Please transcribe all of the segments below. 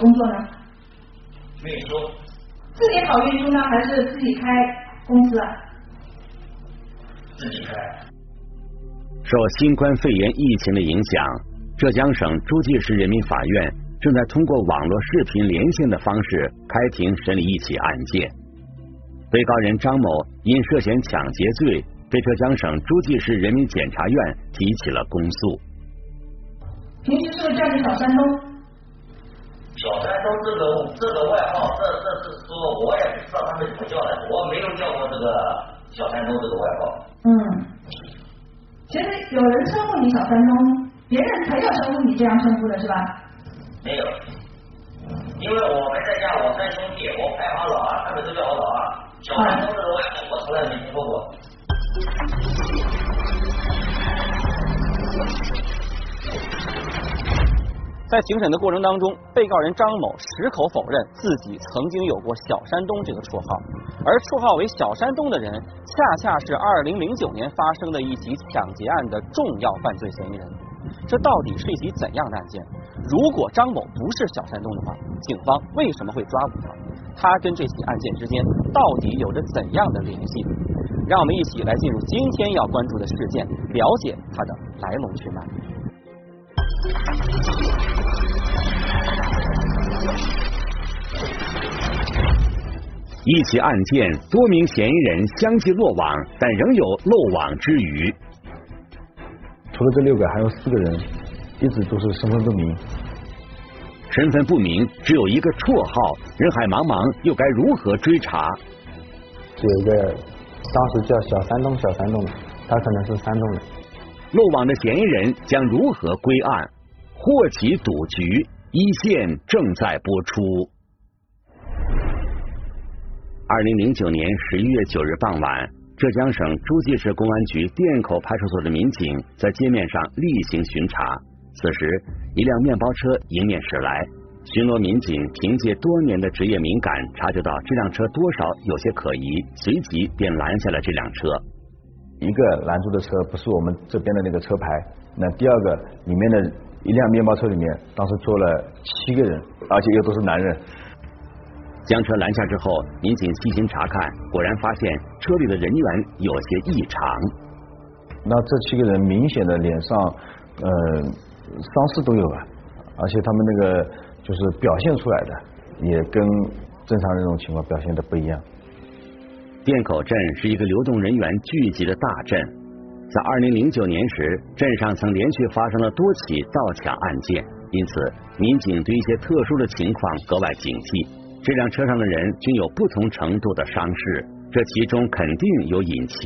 工作呢？运输。自己跑运输呢，还是自己开公司啊？自己开。受新冠肺炎疫情的影响，浙江省诸暨市人民法院正在通过网络视频连线的方式开庭审理一起案件。被告人张某因涉嫌抢劫罪，被浙江省诸暨市人民检察院提起了公诉。平时是不是叫你小山东？小山东这个这个外号，这这是说我也不知道他们怎么叫的，我没有叫过这个小山东这个外号。嗯，其实有人称呼你小山东，别人才叫称呼你这样称呼的是吧？没有，因为我们在家我三兄弟，我排行老二，他们都叫我老二。小山东这个外号我从来没听说过。在庭审的过程当中，被告人张某矢口否认自己曾经有过“小山东”这个绰号，而绰号为“小山东”的人，恰恰是2009年发生的一起抢劫案的重要犯罪嫌疑人。这到底是一起怎样的案件？如果张某不是小山东的话，警方为什么会抓捕他？他跟这起案件之间到底有着怎样的联系？让我们一起来进入今天要关注的事件，了解它的来龙去脉。一起案件，多名嫌疑人相继落网，但仍有漏网之鱼。除了这六个，还有四个人一直都是身份不明。身份不明，只有一个绰号，人海茫茫，又该如何追查？有一个当时叫小山东，小山东的，他可能是山东人。漏网的嫌疑人将如何归案？祸起赌局，一线正在播出。二零零九年十一月九日傍晚，浙江省诸暨市公安局店口派出所的民警在街面上例行巡查。此时，一辆面包车迎面驶来，巡逻民警凭借多年的职业敏感，察觉到这辆车多少有些可疑，随即便拦下了这辆车。一个拦住的车不是我们这边的那个车牌，那第二个里面的一辆面包车里面，当时坐了七个人，而且又都是男人。将车拦下之后，民警细心查看，果然发现车里的人员有些异常。那这七个人明显的脸上呃伤势都有啊，而且他们那个就是表现出来的也跟正常这种情况表现的不一样。店口镇是一个流动人员聚集的大镇，在二零零九年时，镇上曾连续发生了多起盗抢案件，因此民警对一些特殊的情况格外警惕。这辆车上的人均有不同程度的伤势，这其中肯定有隐情。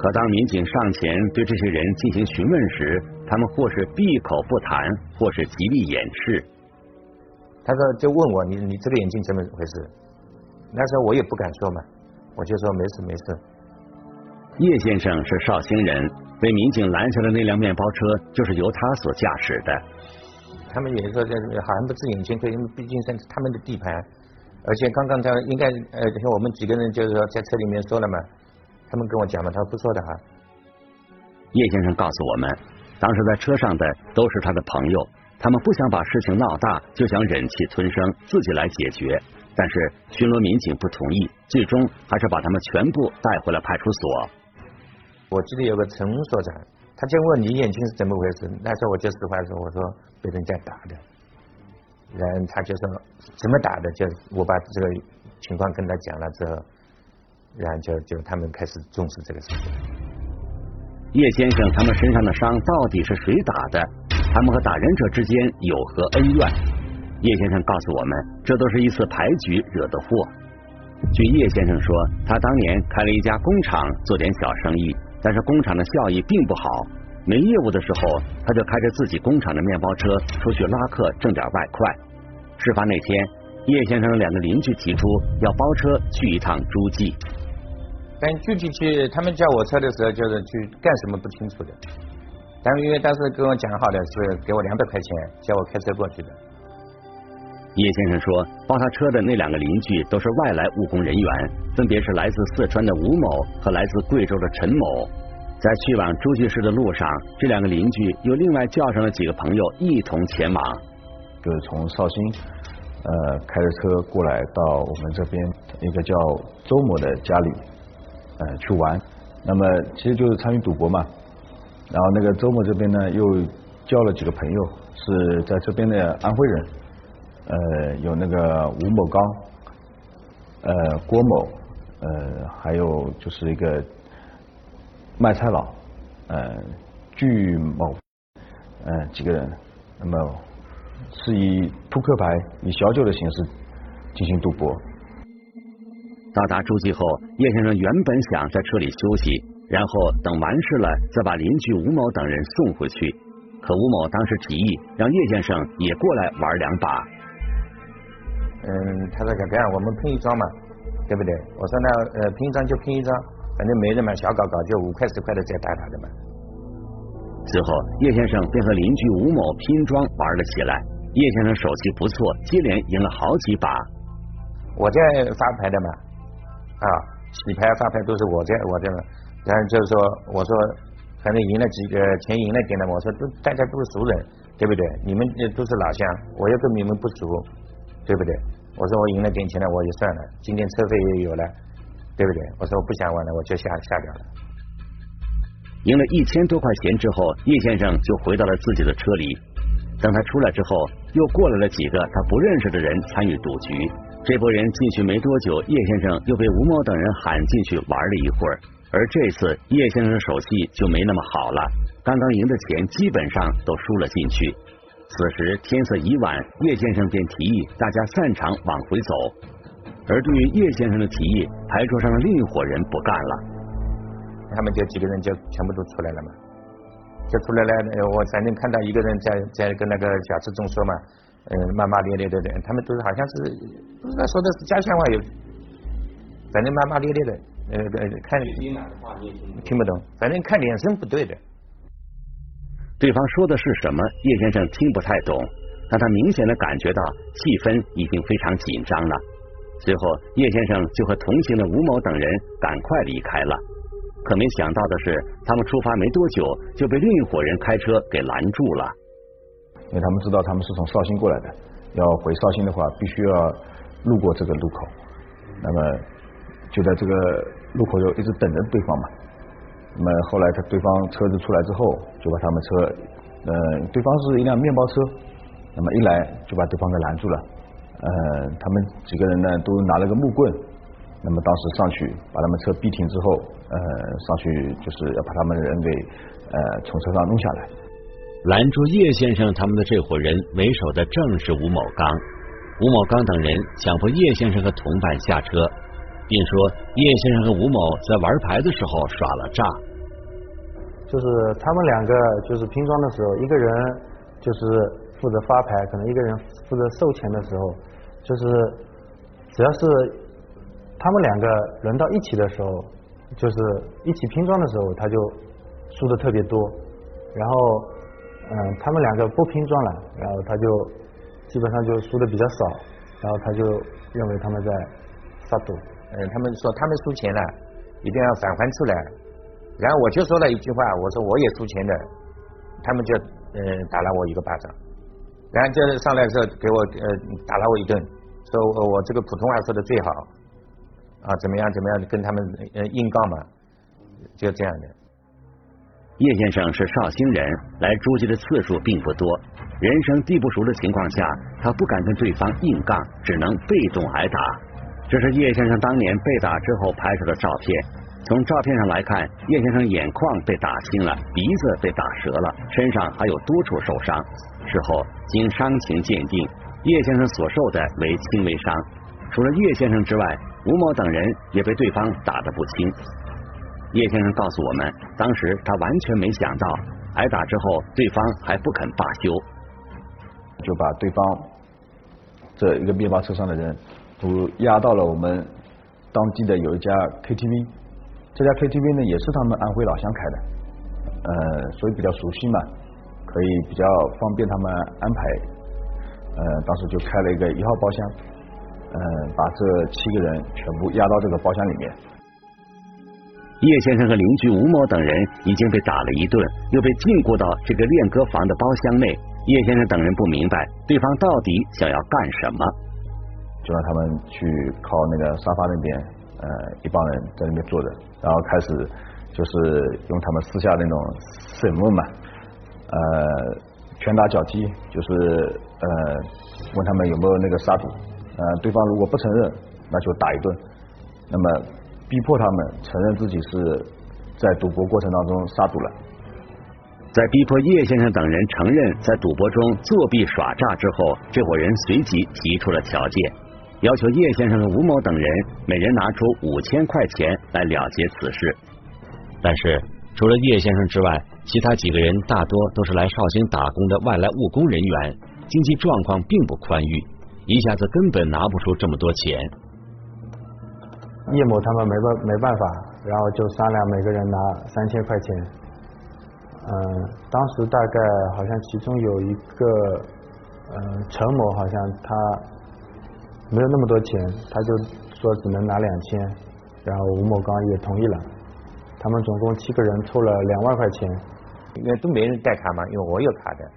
可当民警上前对这些人进行询问时，他们或是闭口不谈，或是极力掩饰。他说：“就问我，你你这个眼镜怎么回事？”那时候我也不敢说嘛，我就说没事没事。叶先生是绍兴人，被民警拦下的那辆面包车就是由他所驾驶的。他们也说这好像不是眼镜，因为毕竟是他们的地盘。而且刚刚他应该呃，像我们几个人就是说在车里面说了嘛，他们跟我讲嘛，他说不说的哈。叶先生告诉我们，当时在车上的都是他的朋友，他们不想把事情闹大，就想忍气吞声，自己来解决。但是巡逻民警不同意，最终还是把他们全部带回了派出所。我记得有个陈所长，他就问你眼睛是怎么回事，那时候我就实话说，我说被人家打的。然后他就说怎么打的，就我把这个情况跟他讲了之后，然后就就他们开始重视这个事情。叶先生他们身上的伤到底是谁打的？他们和打人者之间有何恩怨？叶先生告诉我们，这都是一次牌局惹的祸。据叶先生说，他当年开了一家工厂做点小生意，但是工厂的效益并不好。没业务的时候，他就开着自己工厂的面包车出去拉客挣点外快。事发那天，叶先生的两个邻居提出要包车去一趟诸暨，但具体去他们叫我车的时候，就是去干什么不清楚的。但是因为当时跟我讲好的是给我两百块钱，叫我开车过去的。叶先生说，包他车的那两个邻居都是外来务工人员，分别是来自四川的吴某和来自贵州的陈某。在去往诸暨市的路上，这两个邻居又另外叫上了几个朋友一同前往。就是从绍兴呃开着车过来到我们这边一个叫周某的家里呃去玩，那么其实就是参与赌博嘛。然后那个周某这边呢又叫了几个朋友是在这边的安徽人，呃有那个吴某刚，呃郭某，呃还有就是一个。卖菜佬，呃，聚某，呃，几个人，那么是以扑克牌、以小酒的形式进行赌博。到达诸暨后，叶先生原本想在车里休息，然后等完事了再把邻居吴某等人送回去。可吴某当时提议让叶先生也过来玩两把。嗯，他说这样，我们拼一张嘛，对不对？我说那呃，拼一张就拼一张。反正没人嘛，小搞搞就五块十块的再打打的嘛。随后，叶先生便和邻居吴某拼装玩了起来。叶先生手气不错，接连赢了好几把。我在发牌的嘛，啊，洗牌发牌都是我在我在嘛。然后就是说，我说反正赢了几个钱赢了点的，我说都大家都是熟人，对不对？你们都是老乡，我又跟你们不熟，对不对？我说我赢了点钱了，我就算了，今天车费也有了。对不对？我说我不想玩了，我就下下掉了。赢了一千多块钱之后，叶先生就回到了自己的车里。等他出来之后，又过来了几个他不认识的人参与赌局。这波人进去没多久，叶先生又被吴某等人喊进去玩了一会儿。而这次叶先生的手气就没那么好了，刚刚赢的钱基本上都输了进去。此时天色已晚，叶先生便提议大家散场往回走。而对于叶先生的提议，牌桌上的另一伙人不干了。他们就几个人就全部都出来了嘛，就出来了。我反正看到一个人在在跟那个贾志忠说嘛，嗯，骂骂咧咧的，他们都是好像是不知道说的是家乡话有，反正骂骂咧咧的，呃呃，看听不懂，反正看脸色不对的。对方说的是什么，叶先生听不太懂，但他明显的感觉到气氛已经非常紧张了。随后，叶先生就和同行的吴某等人赶快离开了。可没想到的是，他们出发没多久，就被另一伙人开车给拦住了。因为他们知道他们是从绍兴过来的，要回绍兴的话，必须要路过这个路口。那么就在这个路口就一直等着对方嘛。那么后来他对方车子出来之后，就把他们车，呃，对方是一辆面包车，那么一来就把对方给拦住了。呃，他们几个人呢都拿了个木棍，那么当时上去把他们车逼停之后，呃，上去就是要把他们人给呃从车上弄下来。拦住叶先生他们的这伙人为首的正是吴某刚，吴某刚等人强迫叶先生和同伴下车，并说叶先生和吴某在玩牌的时候耍了诈。就是他们两个就是拼装的时候，一个人就是。负责发牌，可能一个人负责收钱的时候，就是只要是他们两个轮到一起的时候，就是一起拼装的时候，他就输的特别多。然后，嗯，他们两个不拼装了，然后他就基本上就输的比较少。然后他就认为他们在发赌。嗯，他们说他们输钱了，一定要返还出来。然后我就说了一句话，我说我也输钱的，他们就嗯打了我一个巴掌。然后就上来的时候给我呃打了我一顿，说我我这个普通话说的最好啊怎么样怎么样跟他们呃硬杠嘛，就这样的。叶先生是绍兴人，来诸暨的次数并不多，人生地不熟的情况下，他不敢跟对方硬杠，只能被动挨打。这是叶先生当年被打之后拍摄的照片。从照片上来看，叶先生眼眶被打青了，鼻子被打折了，身上还有多处受伤。事后经伤情鉴定，叶先生所受的为轻微伤。除了叶先生之外，吴某等人也被对方打得不轻。叶先生告诉我们，当时他完全没想到，挨打之后对方还不肯罢休，就把对方这一个面包车上的人都押到了我们当地的有一家 KTV。这家 KTV 呢也是他们安徽老乡开的，呃，所以比较熟悉嘛。可以比较方便他们安排，呃，当时就开了一个一号包厢，呃，把这七个人全部押到这个包厢里面。叶先生和邻居吴某等人已经被打了一顿，又被禁锢到这个练歌房的包厢内。叶先生等人不明白对方到底想要干什么，就让他们去靠那个沙发那边，呃，一帮人在那边坐着，然后开始就是用他们私下那种审问嘛，呃，拳打脚踢，就是呃问他们有没有那个杀赌，呃，对方如果不承认，那就打一顿，那么逼迫他们承认自己是在赌博过程当中杀赌了。在逼迫叶先生等人承认在赌博中作弊耍诈之后，这伙人随即提出了条件，要求叶先生和吴某等人每人拿出五千块钱来了结此事。但是，除了叶先生之外，其他几个人大多都是来绍兴打工的外来务工人员，经济状况并不宽裕，一下子根本拿不出这么多钱。叶某他们没办没办法，然后就商量每个人拿三千块钱。嗯，当时大概好像其中有一个，嗯，陈某好像他没有那么多钱，他就说只能拿两千，然后吴某刚也同意了，他们总共七个人凑了两万块钱，因为都没人带卡嘛，因为我有卡的，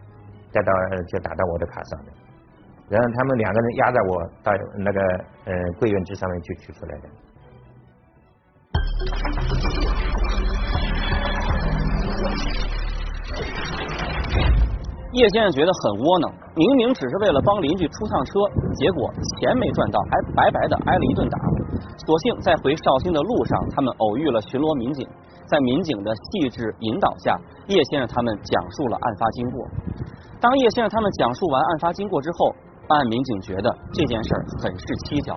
带到就打到我的卡上的，然后他们两个人压着我到那个呃柜员机上面去取出来的。叶先生觉得很窝囊，明明只是为了帮邻居出趟车，结果钱没赚到，还白白的挨了一顿打。所幸在回绍兴的路上，他们偶遇了巡逻民警，在民警的细致引导下，叶先生他们讲述了案发经过。当叶先生他们讲述完案发经过之后，办案民警觉得这件事很是蹊跷。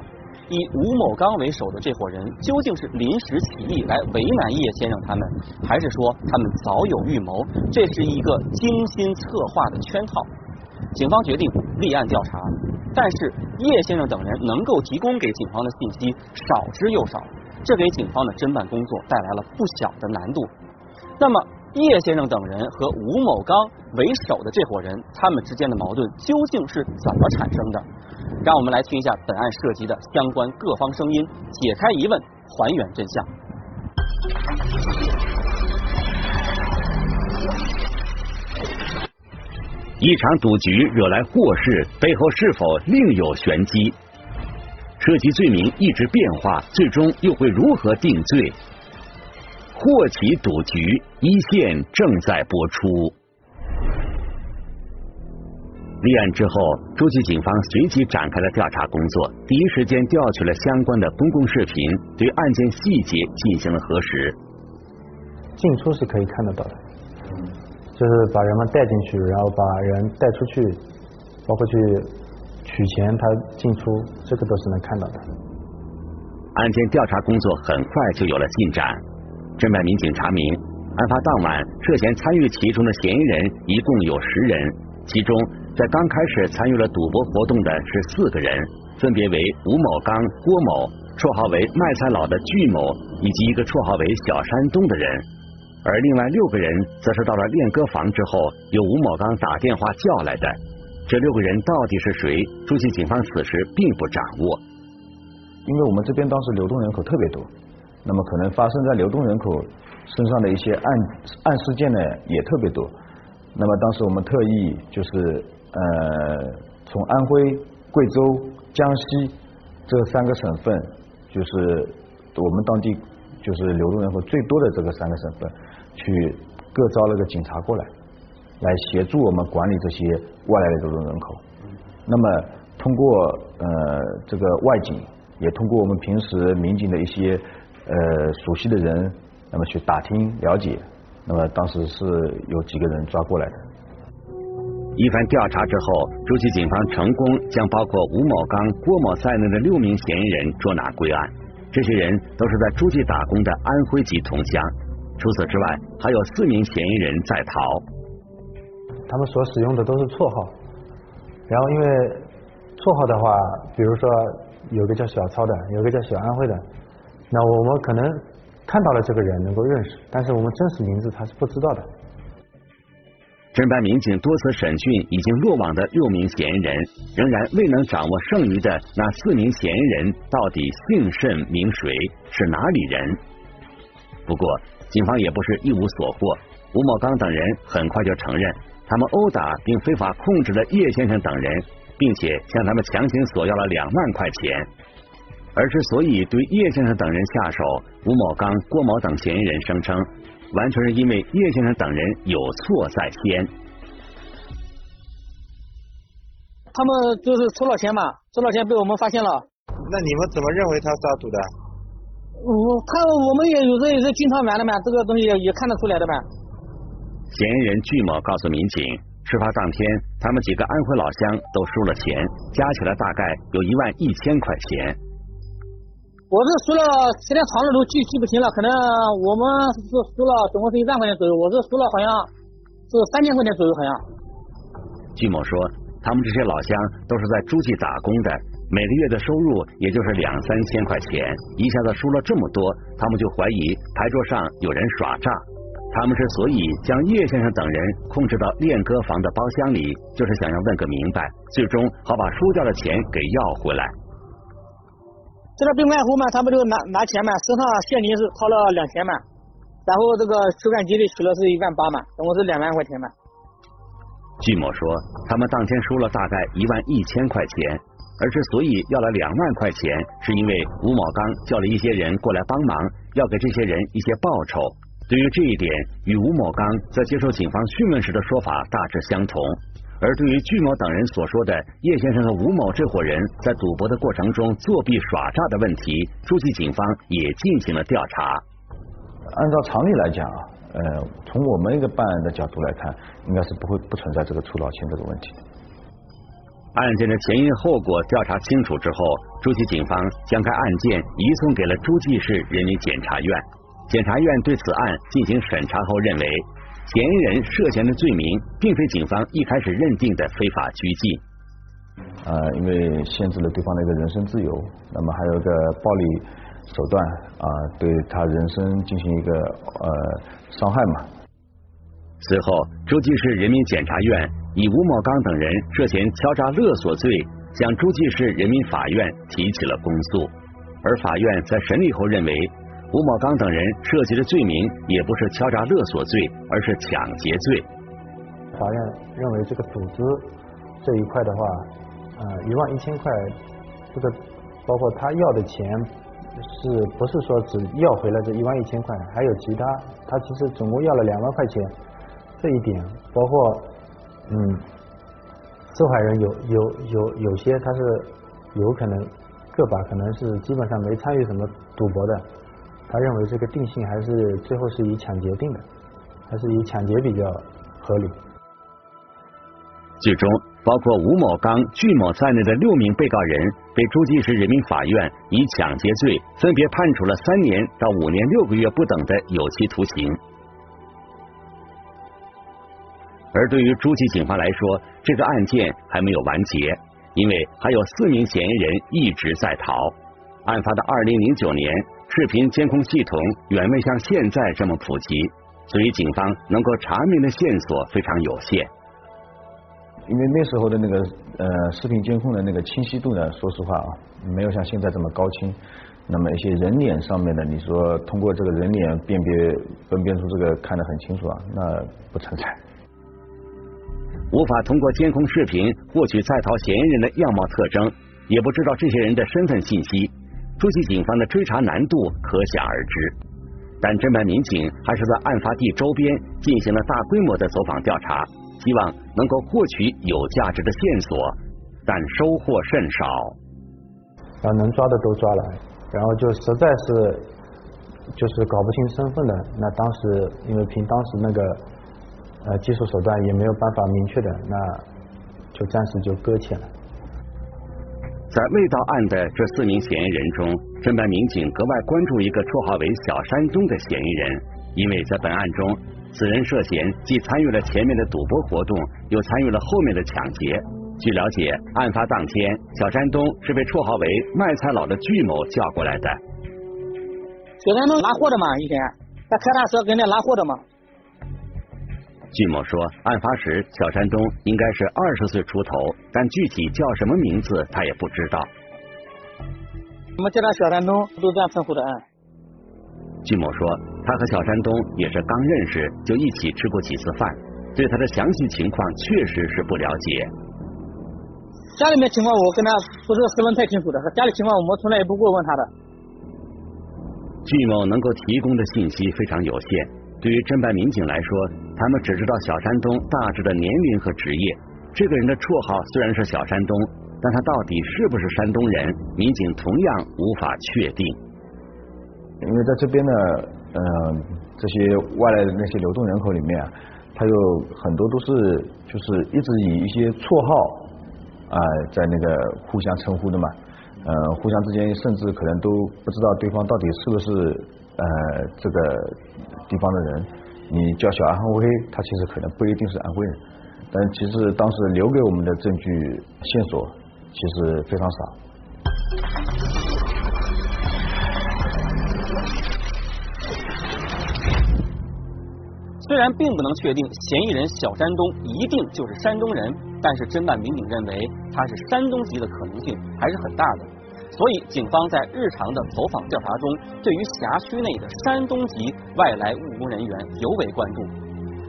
以吴某刚为首的这伙人究竟是临时起意来为难叶先生他们，还是说他们早有预谋？这是一个精心策划的圈套。警方决定立案调查，但是叶先生等人能够提供给警方的信息少之又少，这给警方的侦办工作带来了不小的难度。那么，叶先生等人和吴某刚为首的这伙人，他们之间的矛盾究竟是怎么产生的？让我们来听一下本案涉及的相关各方声音，解开疑问，还原真相。一场赌局惹来祸事，背后是否另有玄机？涉及罪名一直变化，最终又会如何定罪？祸起赌局一线正在播出。立案之后，诸暨警方随即展开了调查工作，第一时间调取了相关的公共视频，对案件细节进行了核实。进出是可以看得到的，就是把人们带进去，然后把人带出去，包括去取钱，他进出这个都是能看到的。案件调查工作很快就有了进展，侦办民警查明，案发当晚涉嫌参与其中的嫌疑人一共有十人，其中。在刚开始参与了赌博活动的是四个人，分别为吴某刚、郭某，绰号为卖菜佬的巨某，以及一个绰号为小山东的人。而另外六个人则是到了练歌房之后，由吴某刚打电话叫来的。这六个人到底是谁？诸暨警方此时并不掌握，因为我们这边当时流动人口特别多，那么可能发生在流动人口身上的一些案案事件呢也特别多。那么当时我们特意就是。呃，从安徽、贵州、江西这三个省份，就是我们当地就是流动人口最多的这个三个省份，去各招了个警察过来，来协助我们管理这些外来的流动人口。那么通过呃这个外警，也通过我们平时民警的一些呃熟悉的人，那么去打听了解，那么当时是有几个人抓过来的。一番调查之后，诸暨警方成功将包括吴某刚、郭某在内的六名嫌疑人捉拿归案。这些人都是在诸暨打工的安徽籍同乡。除此之外，还有四名嫌疑人在逃。他们所使用的都是绰号，然后因为绰号的话，比如说有个叫小超的，有个叫小安徽的，那我们可能看到了这个人能够认识，但是我们真实名字他是不知道的。侦办民警多次审讯已经落网的六名嫌疑人，仍然未能掌握剩余的那四名嫌疑人到底姓甚名谁，是哪里人。不过，警方也不是一无所获。吴某刚等人很快就承认，他们殴打并非法控制了叶先生等人，并且向他们强行索要了两万块钱。而之所以对叶先生等人下手，吴某刚、郭某等嫌疑人声称，完全是因为叶先生等人有错在先。他们就是出了钱嘛，出了钱被我们发现了。那你们怎么认为他杀赌的？我他我们也有时候也是经常玩的嘛，这个东西也也看得出来的嘛。嫌疑人具某告诉民警，事发当天他们几个安徽老乡都输了钱，加起来大概有一万一千块钱。我是输了，时间长了都记记不清了，可能我们是输了总共是一万块钱左右，我是输了好像是三千块钱左右好像。据某说，他们这些老乡都是在诸暨打工的，每个月的收入也就是两三千块钱，一下子输了这么多，他们就怀疑牌桌上有人耍诈。他们之所以将叶先生等人控制到练歌房的包厢里，就是想要问个明白，最终好把输掉的钱给要回来。这个并外乎嘛，他不就拿拿钱嘛，身上现金是掏了两千嘛，然后这个取款机里取了是一万八嘛，总共是两万块钱嘛。据某说，他们当天输了大概一万一千块钱，而之所以要了两万块钱，是因为吴某刚叫了一些人过来帮忙，要给这些人一些报酬。对于这一点，与吴某刚在接受警方讯问时的说法大致相同。而对于巨某等人所说的叶先生和吴某这伙人在赌博的过程中作弊耍诈的问题，诸暨警方也进行了调查。按照常理来讲啊，呃，从我们一个办案的角度来看，应该是不会不存在这个出老千这个问题。案件的前因后果调查清楚之后，诸暨警方将该案件移送给了诸暨市人民检察院。检察院对此案进行审查后认为。嫌疑人涉嫌的罪名，并非警方一开始认定的非法拘禁。呃，因为限制了对方的一个人身自由，那么还有一个暴力手段啊，对他人身进行一个呃伤害嘛。随后，诸暨市人民检察院以吴某刚等人涉嫌敲诈勒索罪，向诸暨市人民法院提起了公诉。而法院在审理后认为。吴某刚等人涉及的罪名也不是敲诈勒索罪，而是抢劫罪。法院认为这个组织这一块的话，呃，一万一千块，这个包括他要的钱，是不是说只要回来这一万一千块？还有其他，他其实总共要了两万块钱。这一点，包括嗯，受害人有有有有些他是有可能个把可能是基本上没参与什么赌博的。他认为这个定性还是最后是以抢劫定的，还是以抢劫比较合理。最终，包括吴某刚、具某在内的六名被告人被诸暨市人民法院以抢劫罪分别判处了三年到五年六个月不等的有期徒刑。而对于诸暨警方来说，这个案件还没有完结，因为还有四名嫌疑人一直在逃。案发的二零零九年。视频监控系统远未像现在这么普及，所以警方能够查明的线索非常有限。因为那时候的那个呃视频监控的那个清晰度呢，说实话啊，没有像现在这么高清。那么一些人脸上面的，你说通过这个人脸辨别分辨出这个看得很清楚啊，那不存在。无法通过监控视频获取在逃嫌疑人的样貌特征，也不知道这些人的身份信息。诸暨警方的追查难度可想而知，但侦办民警还是在案发地周边进行了大规模的走访调查，希望能够获取有价值的线索，但收获甚少。把能抓的都抓了，然后就实在是就是搞不清身份的，那当时因为凭当时那个呃技术手段也没有办法明确的，那就暂时就搁浅了。在未到案的这四名嫌疑人中，侦办民警格外关注一个绰号为“小山东”的嫌疑人，因为在本案中，此人涉嫌既参与了前面的赌博活动，又参与了后面的抢劫。据了解，案发当天，小山东是被绰号为“卖菜佬”的巨某叫过来的。小山东拉货的嘛，以前他开大车跟那拉货的嘛。据某说，案发时小山东应该是二十岁出头，但具体叫什么名字他也不知道。我们叫他小山东，都这样称呼的。据某说，他和小山东也是刚认识就一起吃过几次饭，对他的详细情况确实是不了解。家里面情况我跟他不是十分太清楚的，家里情况我们从来也不过问他的。巨某能够提供的信息非常有限，对于侦办民警来说，他们只知道小山东大致的年龄和职业。这个人的绰号虽然是小山东，但他到底是不是山东人，民警同样无法确定。因为在这边呢，嗯，这些外来的那些流动人口里面啊，他有很多都是就是一直以一些绰号啊在那个互相称呼的嘛，呃，互相之间甚至可能都不知道对方到底是不是呃这个地方的人。你叫小安徽，他其实可能不一定是安徽人。但其实当时留给我们的证据线索其实非常少。虽然并不能确定嫌疑人小山东一定就是山东人，但是侦办民警认为他是山东籍的可能性还是很大的。所以，警方在日常的走访调查中，对于辖区内的山东籍外来务工人员尤为关注。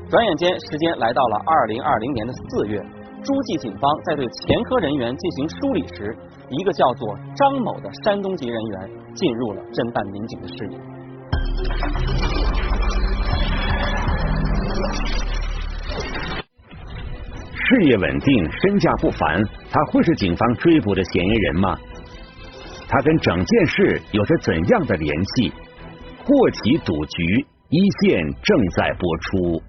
转眼间，时间来到了二零二零年的四月，诸暨警方在对前科人员进行梳理时，一个叫做张某的山东籍人员进入了侦办民警的视野。事业稳定，身价不凡，他会是警方追捕的嫌疑人吗？他跟整件事有着怎样的联系？祸起赌局，一线正在播出。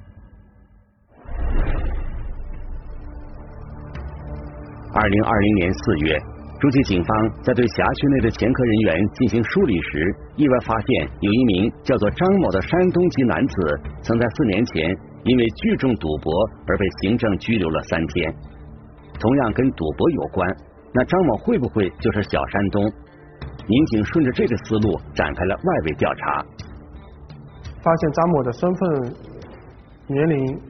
二零二零年四月，诸暨警方在对辖区内的前科人员进行梳理时，意外发现有一名叫做张某的山东籍男子，曾在四年前因为聚众赌博而被行政拘留了三天。同样跟赌博有关，那张某会不会就是小山东？民警顺着这个思路展开了外围调查，发现张某的身份、年龄，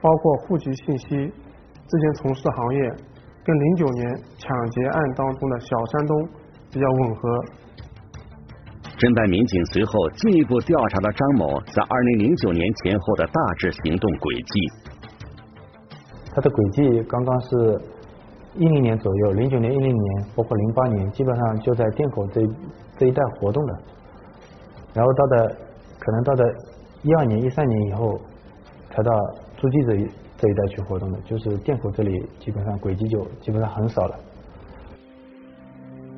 包括户籍信息，之前从事行业。跟零九年抢劫案当中的小山东比较吻合。侦办民警随后进一步调查了张某在二零零九年前后的大致行动轨迹。他的轨迹刚刚是一零年左右，零九年、一零年，包括零八年，基本上就在店口这这一带活动的。然后到的可能到的一二年、一三年以后，才到诸暨这一。这一带去活动的，就是店口这里基本上轨迹就基本上很少了。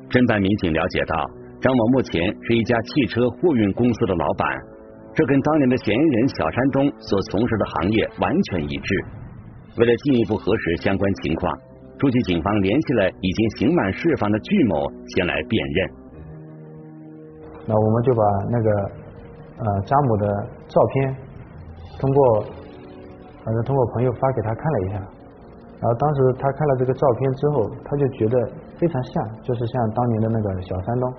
侦办民警了解到，张某目前是一家汽车货运公司的老板，这跟当年的嫌疑人小山东所从事的行业完全一致。为了进一步核实相关情况，诸暨警方联系了已经刑满释放的巨某前来辨认。那我们就把那个呃张某的照片通过。反正通过朋友发给他看了一下，然后当时他看了这个照片之后，他就觉得非常像，就是像当年的那个小山东。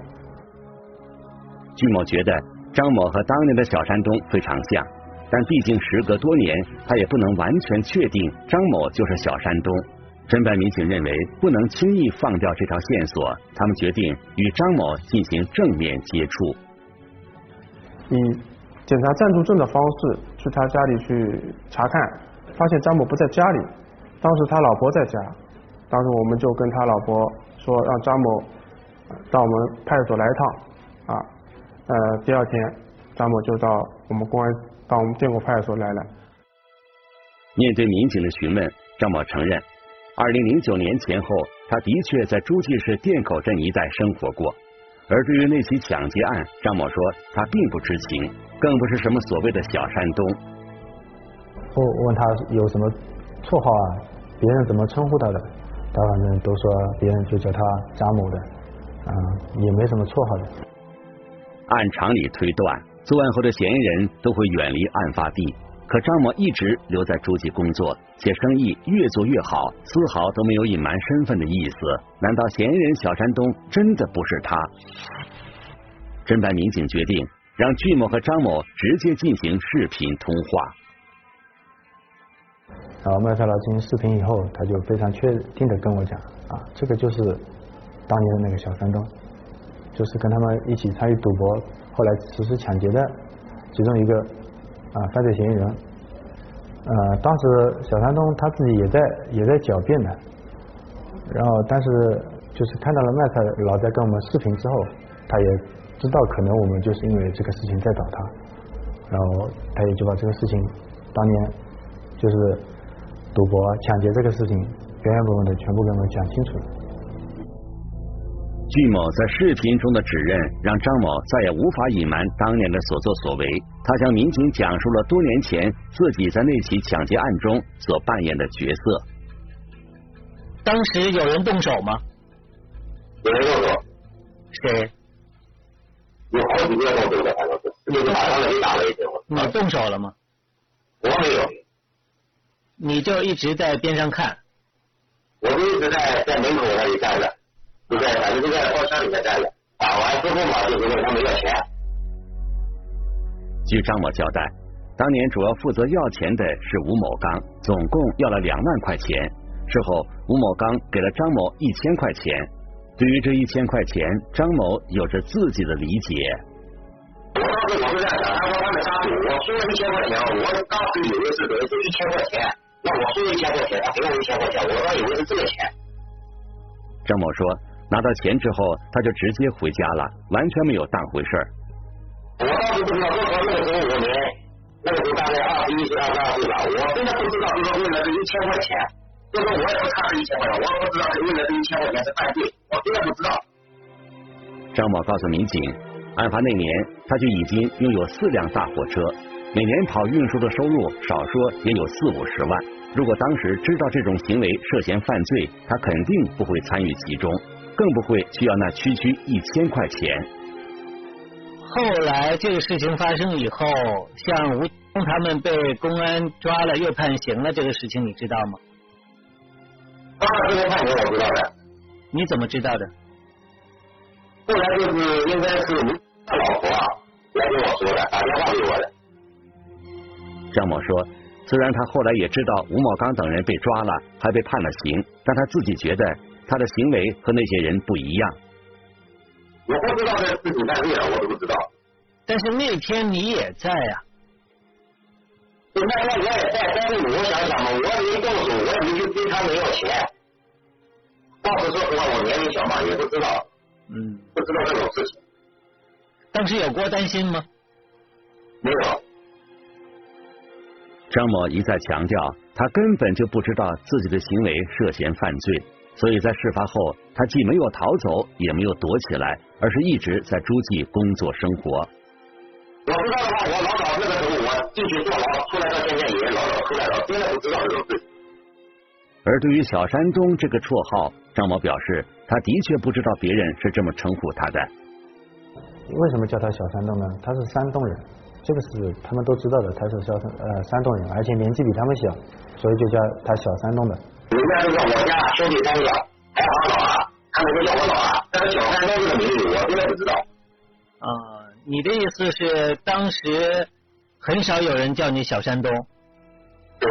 据某觉得张某和当年的小山东非常像，但毕竟时隔多年，他也不能完全确定张某就是小山东。侦办民警认为不能轻易放掉这条线索，他们决定与张某进行正面接触。以。检查暂住证的方式去他家里去查看，发现张某不在家里，当时他老婆在家，当时我们就跟他老婆说让张某到我们派出所来一趟啊，呃，第二天张某就到我们公安到我们建国派出所来了。面对民警的询问，张某承认，二零零九年前后，他的确在诸暨市店口镇一带生活过。而对于那起抢劫案，张某说他并不知情，更不是什么所谓的小山东。我问他有什么绰号啊？别人怎么称呼他的？他反正都说别人就叫他张某的，啊，也没什么绰号的。按常理推断，作案后的嫌疑人都会远离案发地。可张某一直留在诸暨工作，且生意越做越好，丝毫都没有隐瞒身份的意思。难道嫌疑人小山东真的不是他？侦办民警决定让巨某和张某直接进行视频通话。然后麦特劳进行视频以后，他就非常确定的跟我讲啊，这个就是当年的那个小山东，就是跟他们一起参与赌博，后来实施抢劫的其中一个啊犯罪嫌疑人。呃，当时小山东他自己也在也在狡辩的，然后但是就是看到了麦克老在跟我们视频之后，他也知道可能我们就是因为这个事情在找他，然后他也就把这个事情当年就是赌博抢劫这个事情原原本本的全部给我们讲清楚了。巨某在视频中的指认，让张某再也无法隐瞒当年的所作所为。他向民警讲述了多年前自己在那起抢劫案中所扮演的角色。当时有人动手吗？有人动手。谁？有好几个动手的，反正是，就是马上就打了一阵。你动手了吗？我没有。你就一直在边上看。我就一直在在门口那里站着。就在反正就在包厢里面站着，打完之后嘛，就问他们要钱。据张某交代，当年主要负责要钱的是吴某刚，总共要了两万块钱。事后，吴某刚给了张某一千块钱。对于这一千块钱，张某有着自己的理解。我当时我是在想，他说他们杀赌，我输了一千块钱，我当时以为是等于是一千块钱，那我输了一千块钱，他给我一千块钱，我当以为是这个钱。张某说。拿到钱之后，他就直接回家了，完全没有当回事儿。我当时不知道，那时候那个时候我年，那个时候大概二十一岁、二十二岁吧，我真的不知道，就是为了这一千块钱，就说我也不差这一千块钱，我也不知道是为了这一千块钱是犯罪，我真的不知道。张某告诉民警，案发那年他就已经拥有四辆大货车，每年跑运输的收入少说也有四五十万。如果当时知道这种行为涉嫌犯罪，他肯定不会参与其中。更不会需要那区区一千块钱。后来这个事情发生以后，像吴东他们被公安抓了又判刑了，这个事情你知道吗？当然，这个判刑我知道的。你怎么知道的？后来就是应该是他老婆来跟我说的，打电话给我的。张某说，虽然他后来也知道吴某刚等人被抓了，还被判了刑，但他自己觉得。他的行为和那些人不一样。我不知道这事情犯罪了，我都不知道。但是那天你也在啊。那天我也在，但是我想想嘛，我没动手，我也没去追他们要钱。当时说实话，我年龄小嘛，也不知道。嗯。不知道这种事情。当时有过担心吗？没有。张某一再强调，他根本就不知道自己的行为涉嫌犯罪。所以在事发后，他既没有逃走，也没有躲起来，而是一直在诸暨工作生活。我知道的话，我老早那个时候我进去坐牢，出来到现在也老早出来了，真的不知道这种事。而对于小山东这个绰号，张某表示，他的确不知道别人是这么称呼他的。为什么叫他小山东呢？他是山东人，这个是他们都知道的，他是小山呃山东人，而且年纪比他们小，所以就叫他小山东的。人家就叫我家兄弟三个，还好老啊，他们都叫我老啊。但是小山东这个名字，我真的不知道。啊，你的意思是当时很少有人叫你小山东？对。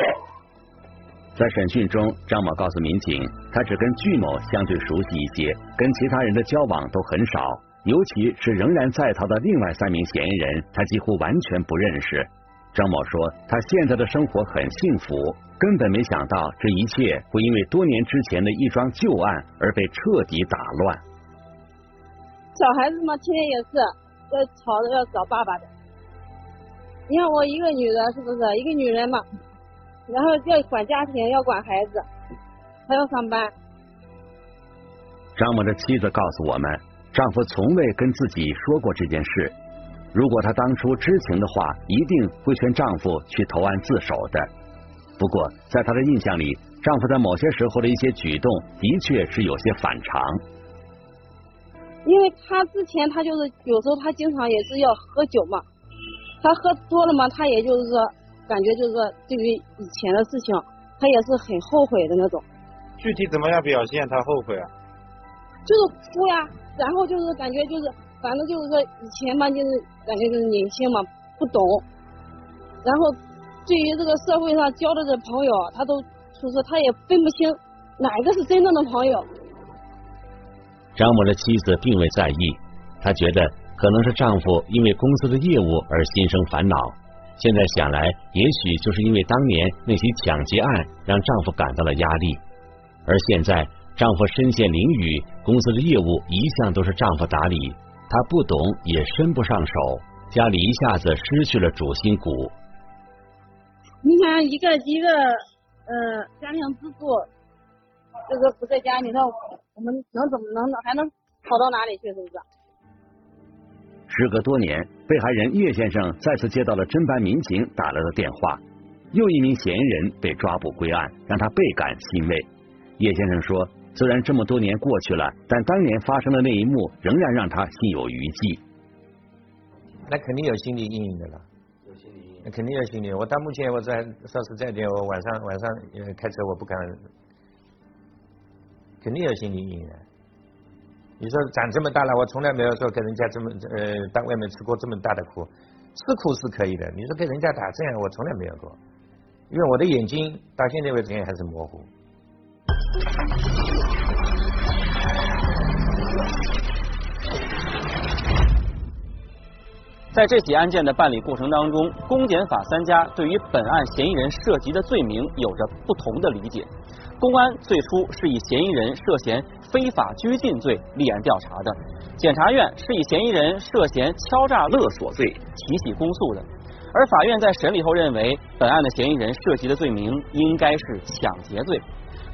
在审讯中，张某告诉民警，他只跟巨某相对熟悉一些，跟其他人的交往都很少，尤其是仍然在逃的另外三名嫌疑人，他几乎完全不认识。张某说，他现在的生活很幸福。根本没想到这一切会因为多年之前的一桩旧案而被彻底打乱。小孩子嘛，天天也是要吵着要找爸爸的。你看我一个女的，是不是一个女人嘛？然后要管家庭，要管孩子，还要上班。张某的妻子告诉我们，丈夫从未跟自己说过这件事。如果她当初知情的话，一定会劝丈夫去投案自首的。不过，在她的印象里，丈夫在某些时候的一些举动的确是有些反常。因为他之前他就是有时候他经常也是要喝酒嘛，他喝多了嘛，他也就是说感觉就是说对于以前的事情，他也是很后悔的那种。具体怎么样表现他后悔啊？就是哭呀，然后就是感觉就是反正就是说以前嘛就是感觉就是年轻嘛不懂，然后。对于这个社会上交的这朋友，他都就是他也分不清哪个是真正的朋友。张某的妻子并未在意，她觉得可能是丈夫因为公司的业务而心生烦恼。现在想来，也许就是因为当年那起抢劫案让丈夫感到了压力，而现在丈夫身陷囹圄，公司的业务一向都是丈夫打理，她不懂也伸不上手，家里一下子失去了主心骨。你想，一个一个呃家庭支柱，这个不在家，你说我们能怎么能还能好到哪里去？是不是？时隔多年，被害人叶先生再次接到了侦办民警打来的电话，又一名嫌疑人被抓捕归案，让他倍感欣慰。叶先生说，虽然这么多年过去了，但当年发生的那一幕仍然让他心有余悸。那肯定有心理阴影的了，有心理阴影，肯定有心理。我到目前我在说实在的，我晚上晚上开车我不敢，肯定有心理阴影。你说长这么大了，我从来没有说跟人家这么呃，到外面吃过这么大的苦，吃苦是可以的。你说跟人家打这样，我从来没有过，因为我的眼睛到现在为止也还是模糊。在这起案件的办理过程当中，公检法三家对于本案嫌疑人涉及的罪名有着不同的理解。公安最初是以嫌疑人涉嫌非法拘禁罪立案调查的，检察院是以嫌疑人涉嫌敲诈勒索罪提起公诉的，而法院在审理后认为，本案的嫌疑人涉及的罪名应该是抢劫罪。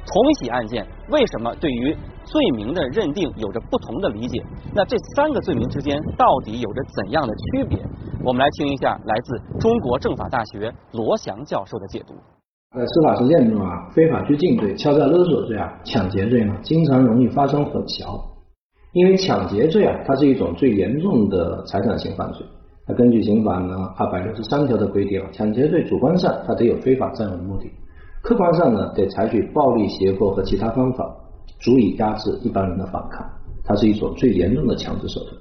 同一起案件，为什么对于罪名的认定有着不同的理解？那这三个罪名之间到底有着怎样的区别？我们来听一下来自中国政法大学罗翔教授的解读。在司法实践中啊，非法拘禁罪、敲诈勒索罪啊、抢劫罪呢，经常容易发生混淆。因为抢劫罪啊，它是一种最严重的财产性犯罪。那根据刑法呢二百六十三条的规定，抢劫罪主观上它得有非法占有的目的，客观上呢得采取暴力、胁迫和其他方法，足以压制一般人的反抗。它是一种最严重的强制手段。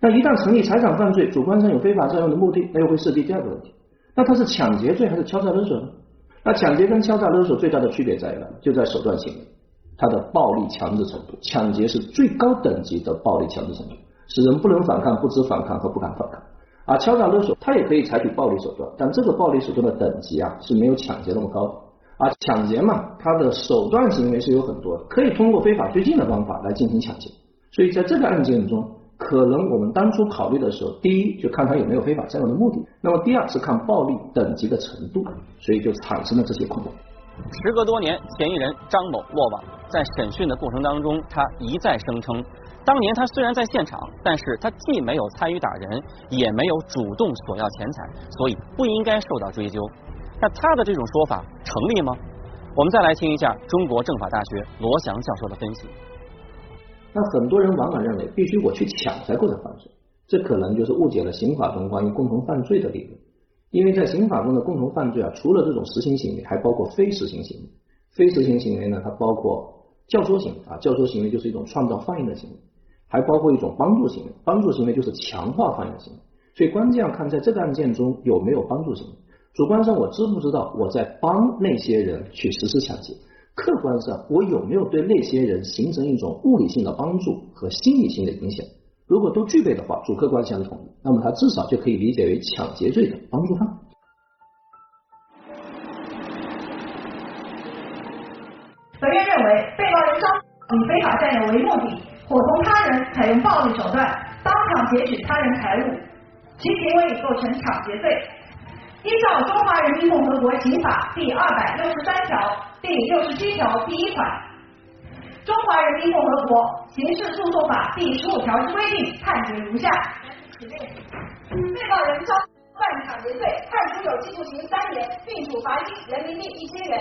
那一旦成立财产犯罪，主观上有非法占有的目的，那又会涉及第二个问题：那它是抢劫罪还是敲诈勒索呢？那抢劫跟敲诈勒索最大的区别在于呢，就在手段性，它的暴力强制程度。抢劫是最高等级的暴力强制程度，使人不能反抗、不知反抗和不敢反抗。而敲诈勒索，它也可以采取暴力手段，但这个暴力手段的等级啊是没有抢劫那么高的。而抢劫嘛，它的手段行为是有很多的，可以通过非法拘禁的方法来进行抢劫。所以在这个案件中。可能我们当初考虑的时候，第一就看他有没有非法占有的目的，那么第二是看暴力等级的程度，所以就产生了这些困惑。时隔多年，嫌疑人张某落网，在审讯的过程当中，他一再声称，当年他虽然在现场，但是他既没有参与打人，也没有主动索要钱财，所以不应该受到追究。那他的这种说法成立吗？我们再来听一下中国政法大学罗翔教授的分析。那很多人往往认为必须我去抢才构成犯罪，这可能就是误解了刑法中关于共同犯罪的理论。因为在刑法中的共同犯罪啊，除了这种实行行为，还包括非实行行为。非实行行为呢，它包括教唆行为啊，教唆行为就是一种创造犯意的行为，还包括一种帮助行为，帮助行为就是强化犯意的行为。所以关键要看在这个案件中有没有帮助行为。主观上我知不知道我在帮那些人去实施抢劫？客观上，我有没有对那些人形成一种物理性的帮助和心理性的影响？如果都具备的话，主客观相同，那么他至少就可以理解为抢劫罪的帮助犯。本院认为，被告人张以非法占有为目的，伙同他人采用暴力手段，当场劫取他人财物，其行为已构成抢劫罪。依照《中华人民共和国刑法》第二百六十三条。第六十七条第一款，《中华人民共和国刑事诉讼法》第十五条之规定，判决如下：被告人张犯抢劫罪，判处有期徒刑三年，并处罚金人民币一千元。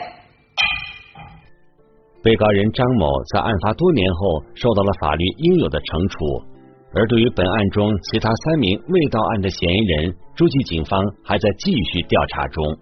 被告人张某在案发多年后受到了法律应有的惩处，而对于本案中其他三名未到案的嫌疑人，诸暨警方还在继续调查中。